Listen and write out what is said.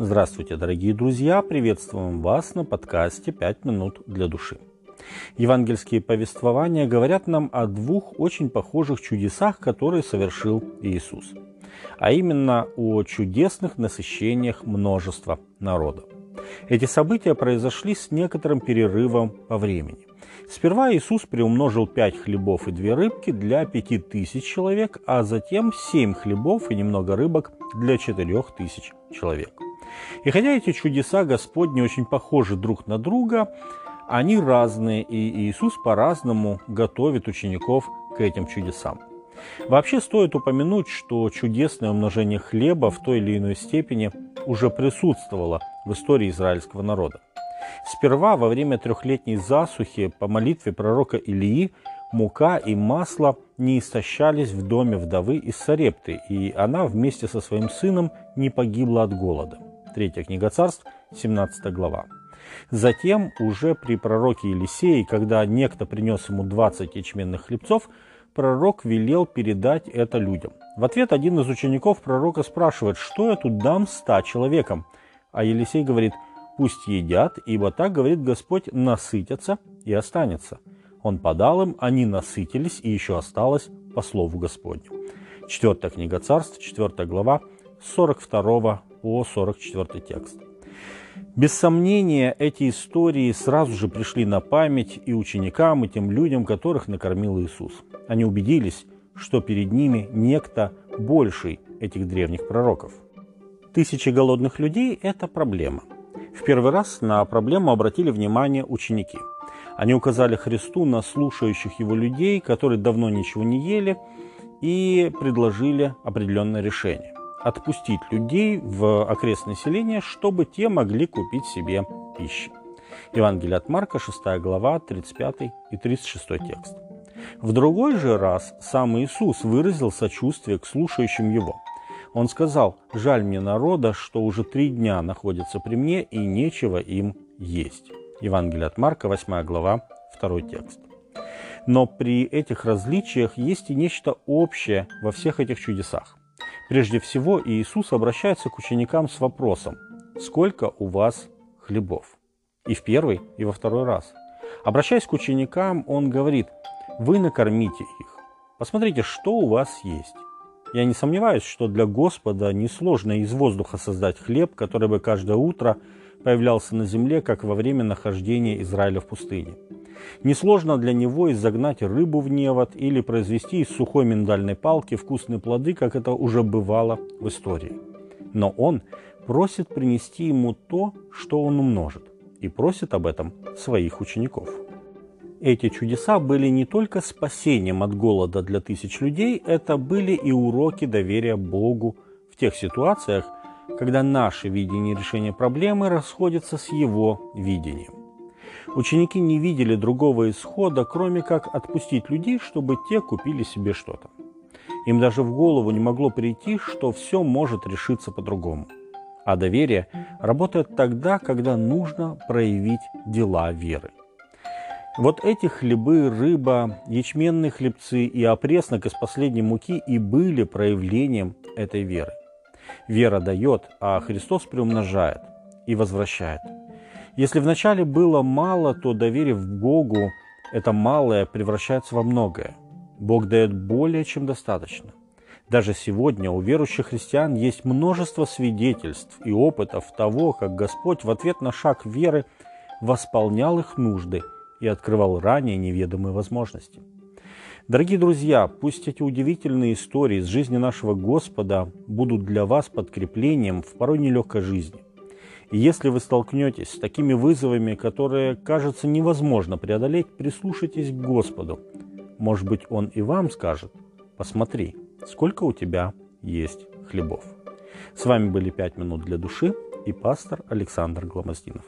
Здравствуйте, дорогие друзья! Приветствуем вас на подкасте «Пять минут для души». Евангельские повествования говорят нам о двух очень похожих чудесах, которые совершил Иисус, а именно о чудесных насыщениях множества народа. Эти события произошли с некоторым перерывом по времени. Сперва Иисус приумножил пять хлебов и две рыбки для пяти тысяч человек, а затем семь хлебов и немного рыбок для четырех тысяч человек. И хотя эти чудеса Господни очень похожи друг на друга, они разные, и Иисус по-разному готовит учеников к этим чудесам. Вообще стоит упомянуть, что чудесное умножение хлеба в той или иной степени уже присутствовало в истории израильского народа. Сперва во время трехлетней засухи по молитве пророка Илии мука и масло не истощались в доме вдовы из Сарепты, и она вместе со своим сыном не погибла от голода. Третья книга царств, 17 глава. Затем, уже при пророке Елисее, когда некто принес ему 20 ячменных хлебцов, пророк велел передать это людям. В ответ один из учеников пророка спрашивает, что я тут дам ста человекам? А Елисей говорит, пусть едят, ибо так, говорит Господь, насытятся и останется. Он подал им, они насытились, и еще осталось по слову Господню. Четвертая книга царств, четвертая глава, 42 по 44 текст. Без сомнения, эти истории сразу же пришли на память и ученикам, и тем людям, которых накормил Иисус. Они убедились, что перед ними некто больший этих древних пророков. Тысячи голодных людей – это проблема. В первый раз на проблему обратили внимание ученики. Они указали Христу на слушающих его людей, которые давно ничего не ели, и предложили определенное решение отпустить людей в окрестное селение, чтобы те могли купить себе пищу. Евангелие от Марка, 6 глава, 35 и 36 текст. В другой же раз сам Иисус выразил сочувствие к слушающим Его. Он сказал, «Жаль мне народа, что уже три дня находятся при мне, и нечего им есть». Евангелие от Марка, 8 глава, 2 текст. Но при этих различиях есть и нечто общее во всех этих чудесах. Прежде всего, Иисус обращается к ученикам с вопросом «Сколько у вас хлебов?» И в первый, и во второй раз. Обращаясь к ученикам, Он говорит «Вы накормите их. Посмотрите, что у вас есть». Я не сомневаюсь, что для Господа несложно из воздуха создать хлеб, который бы каждое утро появлялся на земле, как во время нахождения Израиля в пустыне. Несложно для него изогнать рыбу в невод или произвести из сухой миндальной палки вкусные плоды, как это уже бывало в истории. Но он просит принести ему то, что он умножит, и просит об этом своих учеников. Эти чудеса были не только спасением от голода для тысяч людей, это были и уроки доверия Богу в тех ситуациях, когда наше видение решения проблемы расходится с его видением. Ученики не видели другого исхода, кроме как отпустить людей, чтобы те купили себе что-то. Им даже в голову не могло прийти, что все может решиться по-другому. А доверие работает тогда, когда нужно проявить дела веры. Вот эти хлебы, рыба, ячменные хлебцы и опреснок из последней муки и были проявлением этой веры. Вера дает, а Христос приумножает и возвращает – если вначале было мало, то доверив Богу, это малое превращается во многое. Бог дает более чем достаточно. Даже сегодня у верующих христиан есть множество свидетельств и опытов того, как Господь в ответ на шаг веры восполнял их нужды и открывал ранее неведомые возможности. Дорогие друзья, пусть эти удивительные истории из жизни нашего Господа будут для вас подкреплением в порой нелегкой жизни. Если вы столкнетесь с такими вызовами, которые, кажется, невозможно преодолеть, прислушайтесь к Господу. Может быть, Он и вам скажет, посмотри, сколько у тебя есть хлебов. С вами были «Пять минут для души» и пастор Александр Гломоздинов.